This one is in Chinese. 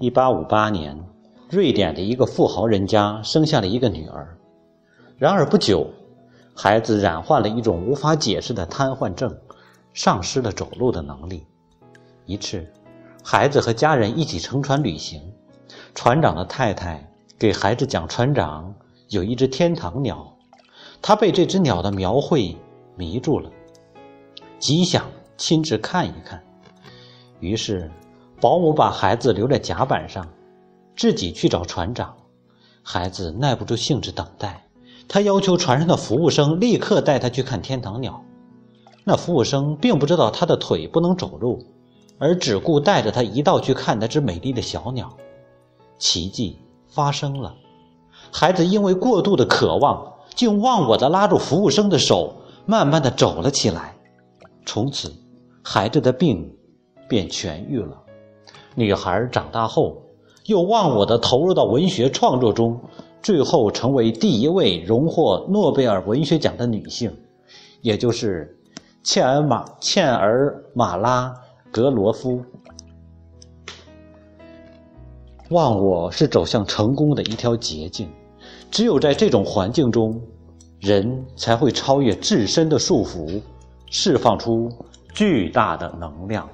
一八五八年，瑞典的一个富豪人家生下了一个女儿。然而不久，孩子染患了一种无法解释的瘫痪症，丧失了走路的能力。一次，孩子和家人一起乘船旅行，船长的太太给孩子讲，船长有一只天堂鸟，他被这只鸟的描绘迷住了，极想亲自看一看。于是。保姆把孩子留在甲板上，自己去找船长。孩子耐不住性子等待，他要求船上的服务生立刻带他去看天堂鸟。那服务生并不知道他的腿不能走路，而只顾带着他一道去看那只美丽的小鸟。奇迹发生了，孩子因为过度的渴望，竟忘我的拉住服务生的手，慢慢的走了起来。从此，孩子的病便痊愈了。女孩长大后，又忘我的投入到文学创作中，最后成为第一位荣获诺贝尔文学奖的女性，也就是切尔马切尔马拉格罗夫。忘我是走向成功的一条捷径，只有在这种环境中，人才会超越自身的束缚，释放出巨大的能量。